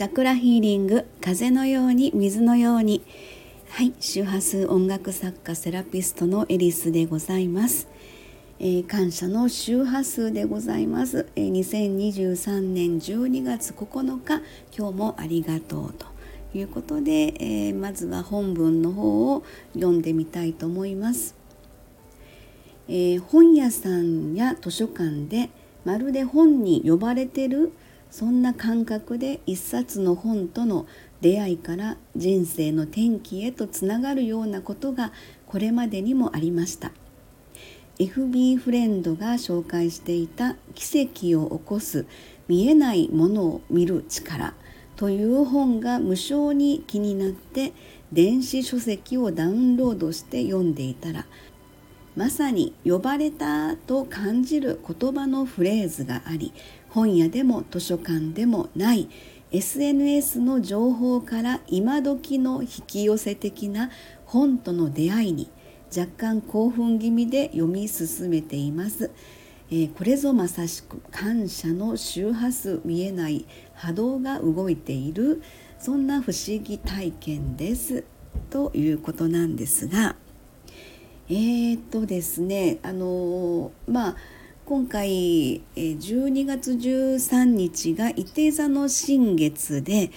チャクラヒーリング風のように水のように。はい周波数音楽作家セラピストのエリスでございます、えー、感謝の周波数でございます、えー、2023年12月9日今日もありがとうということで、えー、まずは本文の方を読んでみたいと思います、え本屋さんや図書館でまるで本に呼ばれてるそんな感覚で一冊の本との出会いから人生の転機へとつながるようなことがこれまでにもありました。FB フレンドが紹介していた奇跡を起こす見えないものを見る力という本が無性に気になって電子書籍をダウンロードして読んでいたらまさに呼ばれたと感じる言葉のフレーズがあり本屋でも図書館でもない SNS の情報から今時の引き寄せ的な本との出会いに若干興奮気味で読み進めています。えー、これぞまさしく感謝の周波数見えない波動が動いているそんな不思議体験ですということなんですがえー、っとですねあのまあ今回12月13日が伊手座の新月で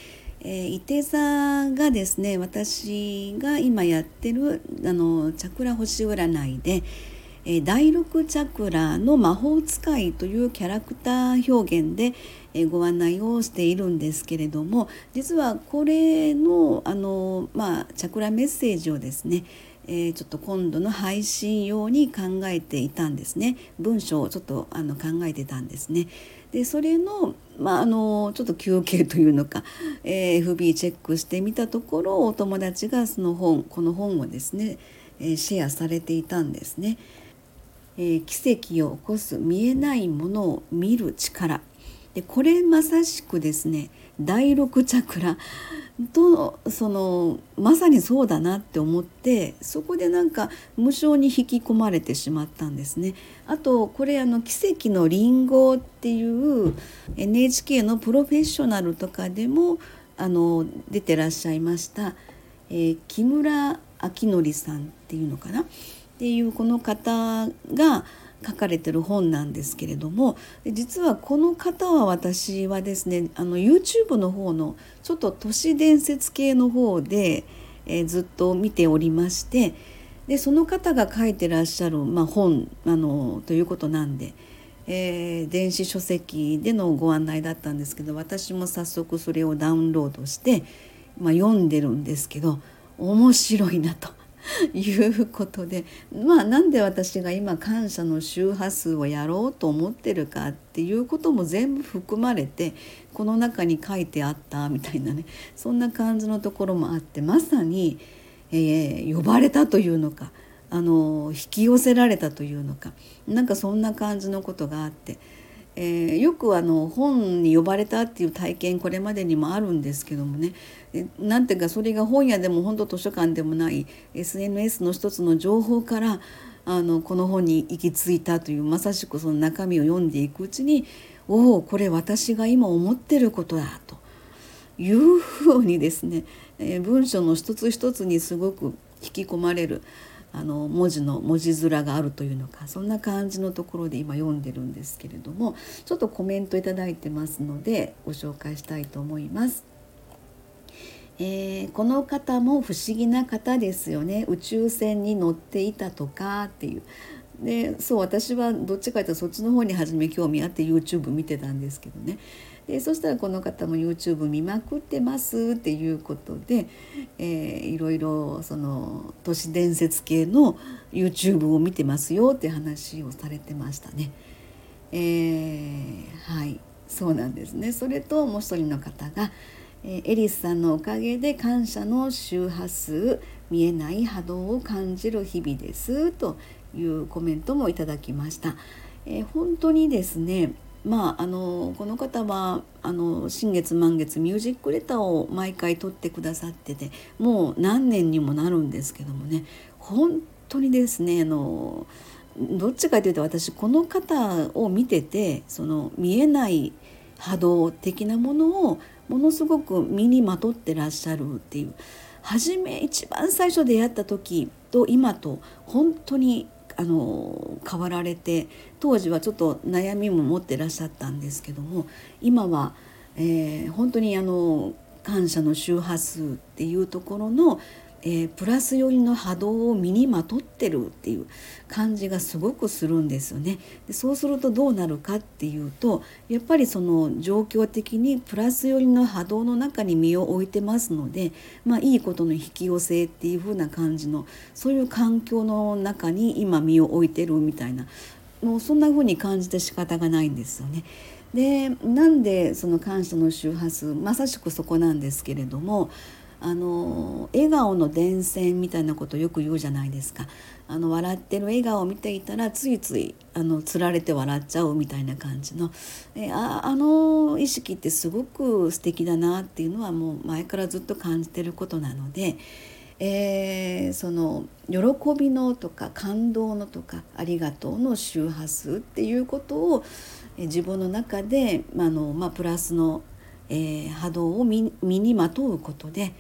伊手座がですね私が今やってるあのチャクラ星占いで第6チャクラの魔法使いというキャラクター表現でご案内をしているんですけれども実はこれのあの、まあ、チャクラメッセージをですねえー、ちょっと今度の配信用に考えていたんですね文章をちょっとあの考えてたんですね。でそれの,、まあ、あのちょっと休憩というのか、えー、FB チェックしてみたところお友達がその本この本をですね、えー、シェアされていたんですね。え、奇跡を起こす見えないものを見る力でこれまさしくですね第6チャクラとそのまさにそうだなって思ってそこでなんか無性に引き込まれてしまったんですね。あとこれあの「奇跡のりんご」っていう NHK のプロフェッショナルとかでもあの出てらっしゃいました、えー、木村明則さんっていうのかな？っていうこの方が書かれてる本なんですけれども実はこの方は私はですねあの YouTube の方のちょっと都市伝説系の方で、えー、ずっと見ておりましてでその方が書いてらっしゃる、まあ、本あのということなんで、えー、電子書籍でのご案内だったんですけど私も早速それをダウンロードして、まあ、読んでるんですけど面白いなと。いうことでまあなんで私が今感謝の周波数をやろうと思ってるかっていうことも全部含まれてこの中に書いてあったみたいなねそんな感じのところもあってまさに、えー、呼ばれたというのかあの引き寄せられたというのかなんかそんな感じのことがあって。えー、よくあの本に呼ばれたっていう体験これまでにもあるんですけどもねなんていうかそれが本屋でも本当図書館でもない SNS の一つの情報からあのこの本に行き着いたというまさしくその中身を読んでいくうちにおおこれ私が今思ってることだというふうにですね、えー、文章の一つ一つにすごく引き込まれる。あの文字の文字面があるというのかそんな感じのところで今読んでるんですけれどもちょっとコメントいただいてますのでご紹介したいと思います。えー、この方も不思議な方ですよね宇宙船に乗っていたとかっていうでそう私はどっちかというとそっちの方に初め興味あって YouTube 見てたんですけどね。でそしたらこの方も YouTube 見まくってますっていうことで、えー、いろいろその都市伝説系の YouTube を見てますよって話をされてましたね。えー、はい。そうなんですね。それともう一人の方が、えー、エリスさんのおかげで感謝の周波数見えない波動を感じる日々ですというコメントもいただきました。えー、本当にですねまあ、あのこの方はあの新月満月ミュージックレターを毎回取ってくださっててもう何年にもなるんですけどもね本当にですねあのどっちかというと私この方を見ててその見えない波動的なものをものすごく身にまとってらっしゃるっていう初め一番最初出会った時と今と本当にあの変わられて当時はちょっと悩みも持ってらっしゃったんですけども今は、えー、本当にあの感謝の周波数っていうところのえー、プラス寄りの波動を身にまとってるっていう感じがすごくするんですよね。でそうするとどうなるかっていうとやっぱりその状況的にプラス寄りの波動の中に身を置いてますので、まあ、いいことの引き寄せっていう風な感じのそういう環境の中に今身を置いてるみたいなもうそんな風に感じて仕方がないんですよね。でなんでその感謝の周波数まさしくそこなんですけれどもあの笑顔の伝染みたいなことをよく言うじゃないですかあの笑ってる笑顔を見ていたらついついあのつられて笑っちゃうみたいな感じのえああの意識ってすごく素敵だなっていうのはもう前からずっと感じてることなので。えー、その喜びのとか感動のとかありがとうの周波数っていうことを、自分の中で、まあのまあ、プラスの、えー、波動を身にまとうことで、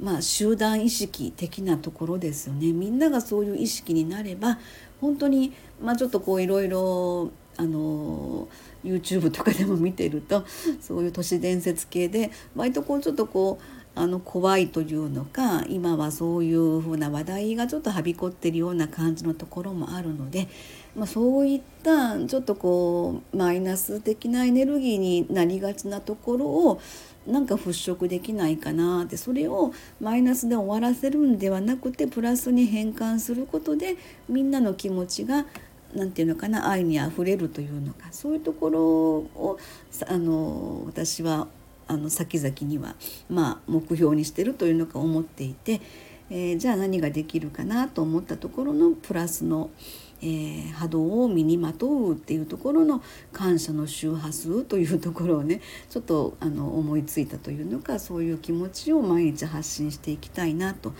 まあ、集団意識的なところですよね。みんながそういう意識になれば本当に、まあ、ちょっとこういろいろあの YouTube とかでも見てるとそういう都市伝説系で割とこうちょっとこうあの怖いというのか今はそういうふうな話題がちょっとはびこってるような感じのところもあるので、まあ、そういったちょっとこうマイナス的なエネルギーになりがちなところをなんか払拭できないかなってそれをマイナスで終わらせるんではなくてプラスに変換することでみんなの気持ちが何て言うのかな愛にあふれるというのかそういうところをあの私はあの先々には、まあ、目標にしてるというのか思っていて、えー、じゃあ何ができるかなと思ったところのプラスの、えー、波動を身にまとうっていうところの感謝の周波数というところをねちょっとあの思いついたというのかそういう気持ちを毎日発信していきたいなと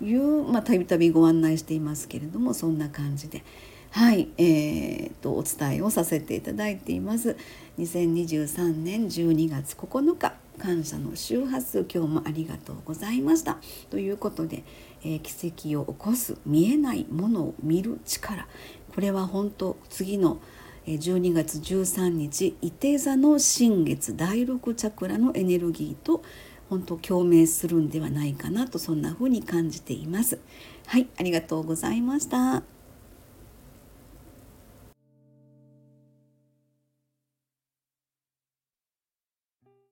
いうまあたびたびご案内していますけれどもそんな感じで。はい、えーと、お伝えをさせていただいています2023年12月9日感謝の周波数今日もありがとうございました。ということで、えー、奇跡を起こす見えないものを見る力。これは本当次の12月13日伊手座の新月第6チャクラのエネルギーと本当共鳴するんではないかなとそんな風に感じています。はいありがとうございました。